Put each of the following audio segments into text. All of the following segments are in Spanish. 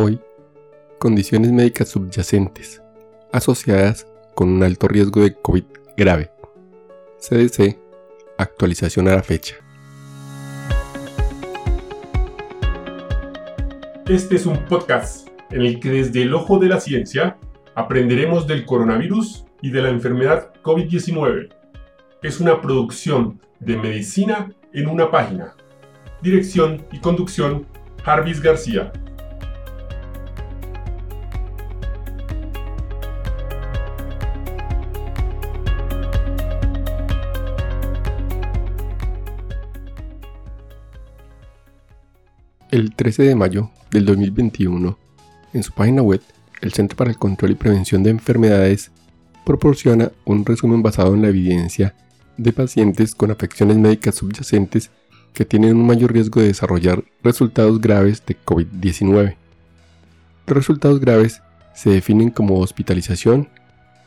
Hoy, condiciones médicas subyacentes asociadas con un alto riesgo de COVID grave. CDC, actualización a la fecha. Este es un podcast en el que desde el ojo de la ciencia aprenderemos del coronavirus y de la enfermedad COVID-19. Es una producción de medicina en una página. Dirección y conducción, Jarvis García. El 13 de mayo del 2021, en su página web, el Centro para el Control y Prevención de Enfermedades proporciona un resumen basado en la evidencia de pacientes con afecciones médicas subyacentes que tienen un mayor riesgo de desarrollar resultados graves de COVID-19. Los resultados graves se definen como hospitalización,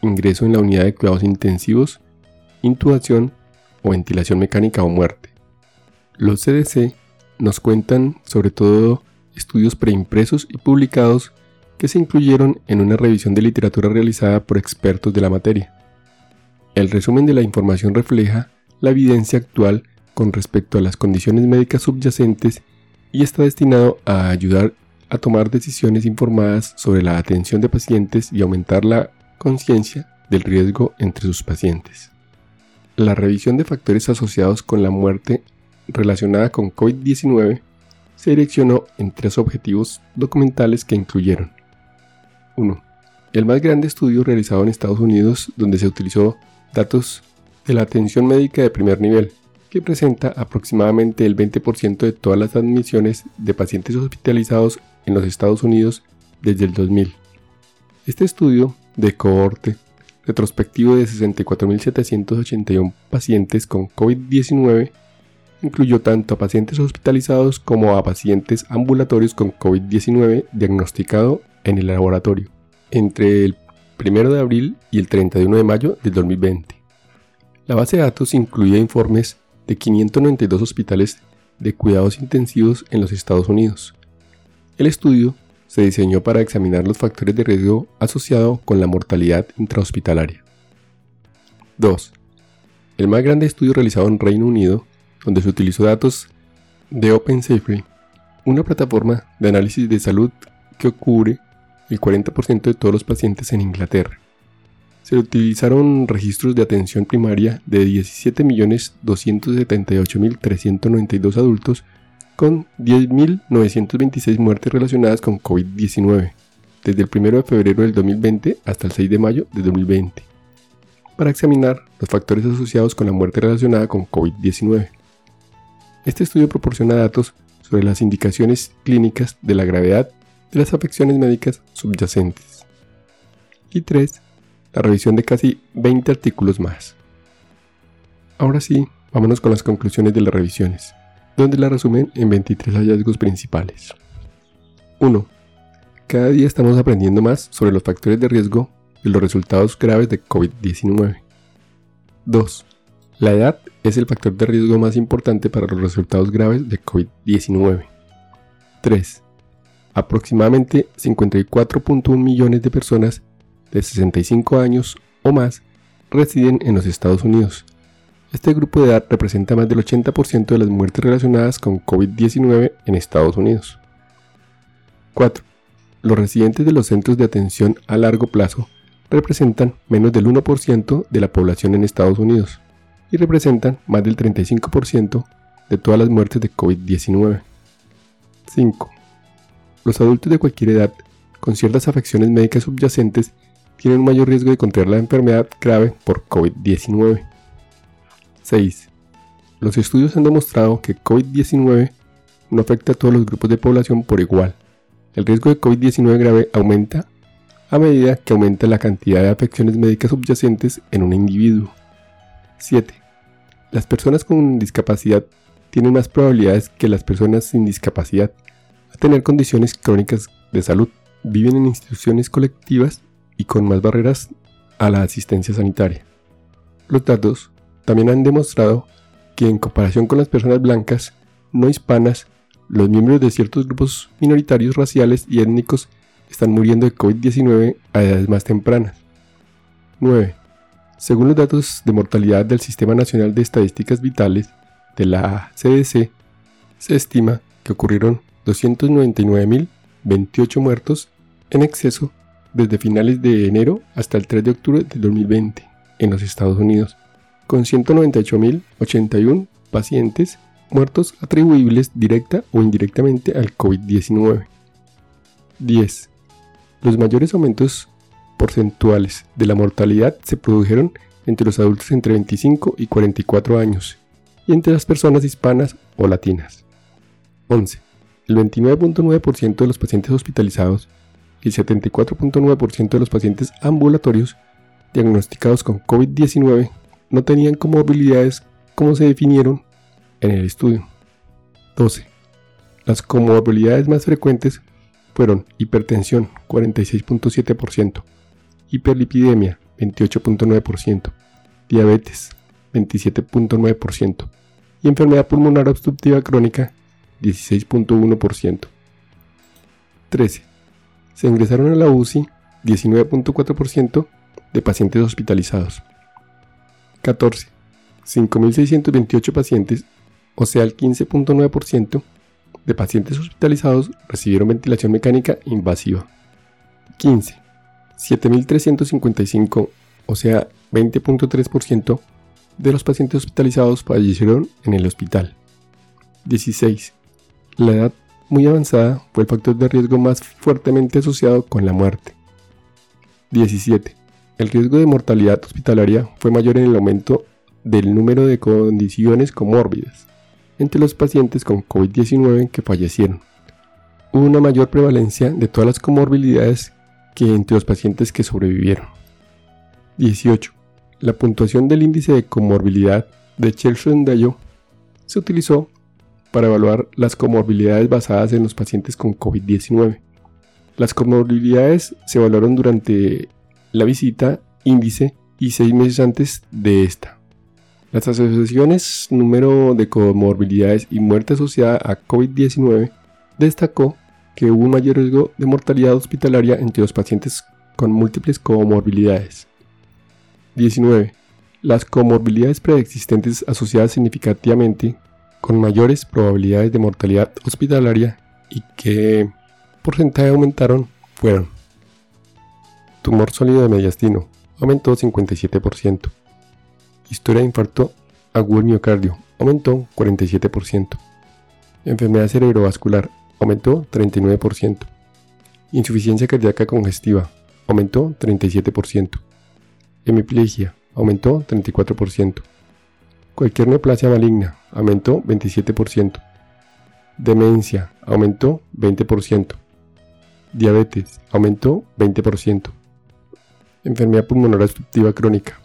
ingreso en la unidad de cuidados intensivos, intubación o ventilación mecánica o muerte. Los CDC nos cuentan sobre todo estudios preimpresos y publicados que se incluyeron en una revisión de literatura realizada por expertos de la materia. El resumen de la información refleja la evidencia actual con respecto a las condiciones médicas subyacentes y está destinado a ayudar a tomar decisiones informadas sobre la atención de pacientes y aumentar la conciencia del riesgo entre sus pacientes. La revisión de factores asociados con la muerte relacionada con COVID-19 se direccionó en tres objetivos documentales que incluyeron 1. El más grande estudio realizado en Estados Unidos donde se utilizó datos de la atención médica de primer nivel, que presenta aproximadamente el 20% de todas las admisiones de pacientes hospitalizados en los Estados Unidos desde el 2000. Este estudio de cohorte retrospectivo de 64.781 pacientes con COVID-19 incluyó tanto a pacientes hospitalizados como a pacientes ambulatorios con COVID-19 diagnosticado en el laboratorio entre el 1 de abril y el 31 de mayo del 2020. La base de datos incluía informes de 592 hospitales de cuidados intensivos en los Estados Unidos. El estudio se diseñó para examinar los factores de riesgo asociados con la mortalidad intrahospitalaria. 2. El más grande estudio realizado en Reino Unido donde se utilizó datos de OpenSafety, una plataforma de análisis de salud que cubre el 40% de todos los pacientes en Inglaterra. Se utilizaron registros de atención primaria de 17.278.392 adultos con 10.926 muertes relacionadas con COVID-19, desde el 1 de febrero del 2020 hasta el 6 de mayo de 2020, para examinar los factores asociados con la muerte relacionada con COVID-19. Este estudio proporciona datos sobre las indicaciones clínicas de la gravedad de las afecciones médicas subyacentes. Y 3. La revisión de casi 20 artículos más. Ahora sí, vámonos con las conclusiones de las revisiones, donde la resumen en 23 hallazgos principales. 1. Cada día estamos aprendiendo más sobre los factores de riesgo y los resultados graves de COVID-19. 2. La edad es el factor de riesgo más importante para los resultados graves de COVID-19. 3. Aproximadamente 54.1 millones de personas de 65 años o más residen en los Estados Unidos. Este grupo de edad representa más del 80% de las muertes relacionadas con COVID-19 en Estados Unidos. 4. Los residentes de los centros de atención a largo plazo representan menos del 1% de la población en Estados Unidos y representan más del 35% de todas las muertes de COVID-19. 5. Los adultos de cualquier edad con ciertas afecciones médicas subyacentes tienen un mayor riesgo de contraer la enfermedad grave por COVID-19. 6. Los estudios han demostrado que COVID-19 no afecta a todos los grupos de población por igual. El riesgo de COVID-19 grave aumenta a medida que aumenta la cantidad de afecciones médicas subyacentes en un individuo. 7. Las personas con discapacidad tienen más probabilidades que las personas sin discapacidad a tener condiciones crónicas de salud, viven en instituciones colectivas y con más barreras a la asistencia sanitaria. Los datos también han demostrado que en comparación con las personas blancas no hispanas, los miembros de ciertos grupos minoritarios raciales y étnicos están muriendo de COVID-19 a edades más tempranas. 9. Según los datos de mortalidad del Sistema Nacional de Estadísticas Vitales de la CDC, se estima que ocurrieron 299.028 muertos en exceso desde finales de enero hasta el 3 de octubre del 2020 en los Estados Unidos, con 198.081 pacientes muertos atribuibles directa o indirectamente al COVID-19. 10. Los mayores aumentos porcentuales de la mortalidad se produjeron entre los adultos entre 25 y 44 años y entre las personas hispanas o latinas. 11. El 29.9% de los pacientes hospitalizados y el 74.9% de los pacientes ambulatorios diagnosticados con COVID-19 no tenían comorbilidades como se definieron en el estudio. 12. Las comorbilidades más frecuentes fueron hipertensión 46.7%, hiperlipidemia 28.9%, diabetes 27.9% y enfermedad pulmonar obstructiva crónica 16.1%. 13. Se ingresaron a la UCI 19.4% de pacientes hospitalizados. 14. 5.628 pacientes, o sea el 15.9% de pacientes hospitalizados recibieron ventilación mecánica invasiva. 15. 7.355, o sea 20.3% de los pacientes hospitalizados fallecieron en el hospital. 16. La edad muy avanzada fue el factor de riesgo más fuertemente asociado con la muerte. 17. El riesgo de mortalidad hospitalaria fue mayor en el aumento del número de condiciones comórbidas entre los pacientes con COVID-19 que fallecieron. Hubo una mayor prevalencia de todas las comorbilidades que entre los pacientes que sobrevivieron. 18. La puntuación del índice de comorbilidad de Churchill-Dayot se utilizó para evaluar las comorbilidades basadas en los pacientes con COVID-19. Las comorbilidades se evaluaron durante la visita, índice y seis meses antes de esta. Las asociaciones número de comorbilidades y muerte asociada a COVID-19 destacó que hubo un mayor riesgo de mortalidad hospitalaria entre los pacientes con múltiples comorbilidades. 19. Las comorbilidades preexistentes asociadas significativamente con mayores probabilidades de mortalidad hospitalaria y que porcentaje aumentaron fueron tumor sólido de mediastino, aumentó 57%, historia de infarto agudo miocardio, aumentó 47%, enfermedad cerebrovascular, aumentó 39%, insuficiencia cardíaca congestiva, aumentó 37%, hemiplegia, aumentó 34%, Cualquier neoplasia maligna aumentó 27%. Demencia aumentó 20%. Diabetes aumentó 20%. Enfermedad pulmonar obstructiva crónica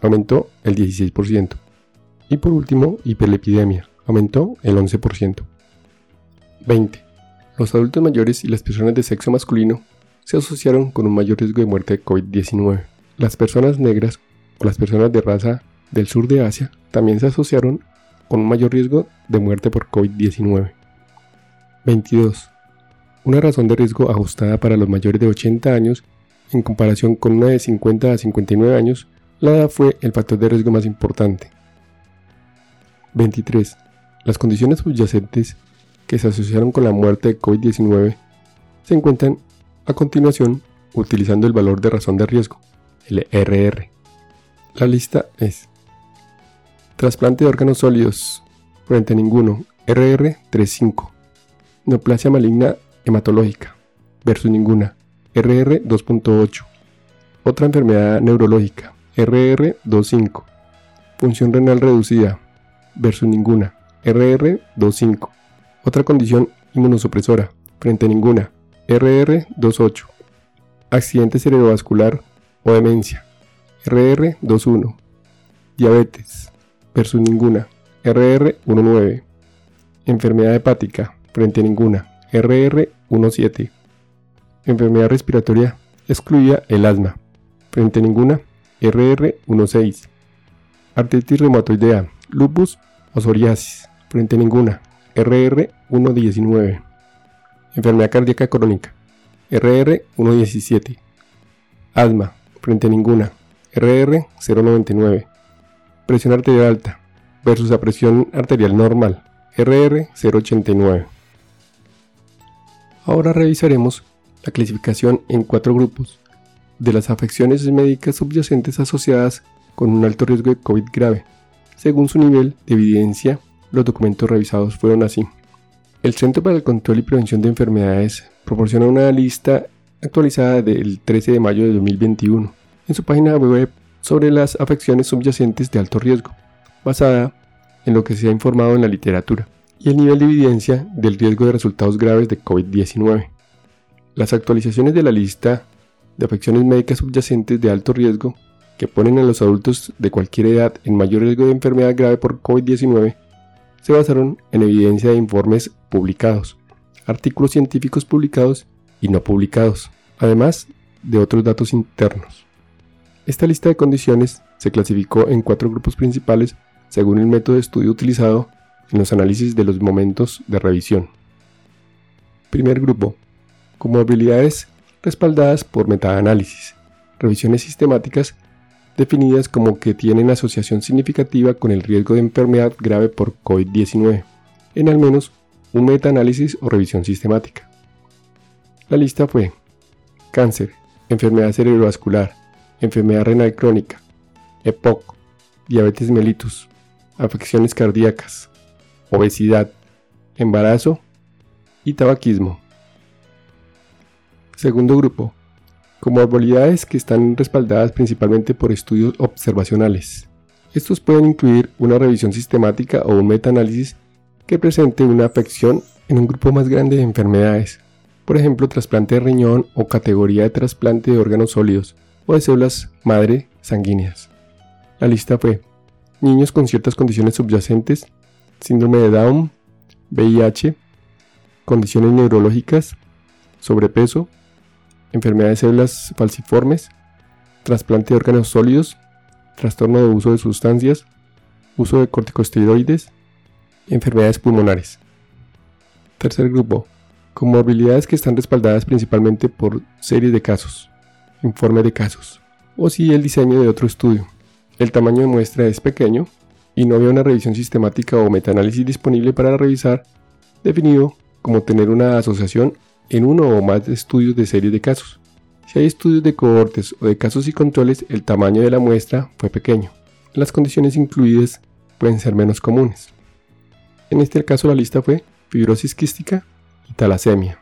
aumentó el 16%. Y por último, hiperlepidemia aumentó el 11%. 20. Los adultos mayores y las personas de sexo masculino se asociaron con un mayor riesgo de muerte de COVID-19. Las personas negras o las personas de raza del sur de Asia también se asociaron con un mayor riesgo de muerte por COVID-19. 22. Una razón de riesgo ajustada para los mayores de 80 años en comparación con una de 50 a 59 años, la edad fue el factor de riesgo más importante. 23. Las condiciones subyacentes que se asociaron con la muerte de COVID-19 se encuentran a continuación utilizando el valor de razón de riesgo, el RR. La lista es Trasplante de órganos sólidos. Frente a ninguno. RR35. Neoplasia maligna hematológica. Versus ninguna. RR 2.8. Otra enfermedad neurológica. RR 2.5. Función renal reducida. Versus ninguna. RR 2.5. Otra condición inmunosupresora. Frente a ninguna. RR 2.8. Accidente cerebrovascular o demencia. RR 2.1. Diabetes versus ninguna, RR19. Enfermedad hepática, frente a ninguna, RR17. Enfermedad respiratoria, excluida el asma, frente a ninguna, RR16. Artritis reumatoidea, lupus o psoriasis, frente a ninguna, RR119. Enfermedad cardíaca crónica, RR117. Asma, frente a ninguna, RR099. Presión arterial alta versus la presión arterial normal, RR089. Ahora revisaremos la clasificación en cuatro grupos de las afecciones médicas subyacentes asociadas con un alto riesgo de COVID grave. Según su nivel de evidencia, los documentos revisados fueron así. El Centro para el Control y Prevención de Enfermedades proporciona una lista actualizada del 13 de mayo de 2021 en su página web sobre las afecciones subyacentes de alto riesgo, basada en lo que se ha informado en la literatura y el nivel de evidencia del riesgo de resultados graves de COVID-19. Las actualizaciones de la lista de afecciones médicas subyacentes de alto riesgo que ponen a los adultos de cualquier edad en mayor riesgo de enfermedad grave por COVID-19 se basaron en evidencia de informes publicados, artículos científicos publicados y no publicados, además de otros datos internos. Esta lista de condiciones se clasificó en cuatro grupos principales según el método de estudio utilizado en los análisis de los momentos de revisión. Primer grupo. Comorbilidades respaldadas por metaanálisis. Revisiones sistemáticas definidas como que tienen asociación significativa con el riesgo de enfermedad grave por COVID-19, en al menos un metaanálisis o revisión sistemática. La lista fue cáncer, enfermedad cerebrovascular, enfermedad renal crónica, EPOC, diabetes mellitus, afecciones cardíacas, obesidad, embarazo y tabaquismo. Segundo grupo, comorbilidades que están respaldadas principalmente por estudios observacionales. Estos pueden incluir una revisión sistemática o un metaanálisis que presente una afección en un grupo más grande de enfermedades, por ejemplo trasplante de riñón o categoría de trasplante de órganos sólidos o de células madre sanguíneas. La lista fue niños con ciertas condiciones subyacentes, síndrome de Down, VIH, condiciones neurológicas, sobrepeso, enfermedad de células falciformes, trasplante de órganos sólidos, trastorno de uso de sustancias, uso de corticosteroides, enfermedades pulmonares. Tercer grupo, comorbilidades que están respaldadas principalmente por series de casos, informe de casos, o si el diseño de otro estudio. El tamaño de muestra es pequeño y no había una revisión sistemática o metaanálisis disponible para revisar, definido como tener una asociación en uno o más estudios de series de casos. Si hay estudios de cohortes o de casos y controles, el tamaño de la muestra fue pequeño. Las condiciones incluidas pueden ser menos comunes. En este caso la lista fue fibrosis quística y talasemia.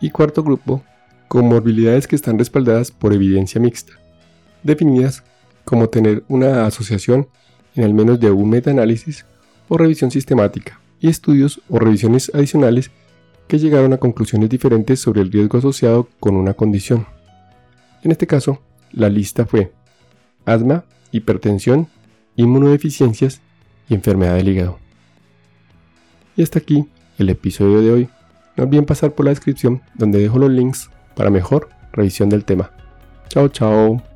Y cuarto grupo, comorbilidades que están respaldadas por evidencia mixta, definidas como tener una asociación en al menos de un metaanálisis o revisión sistemática, y estudios o revisiones adicionales que llegaron a conclusiones diferentes sobre el riesgo asociado con una condición. En este caso, la lista fue asma, hipertensión, inmunodeficiencias y enfermedad del hígado. Y hasta aquí el episodio de hoy. No olviden pasar por la descripción donde dejo los links para mejor revisión del tema. Chao, chao.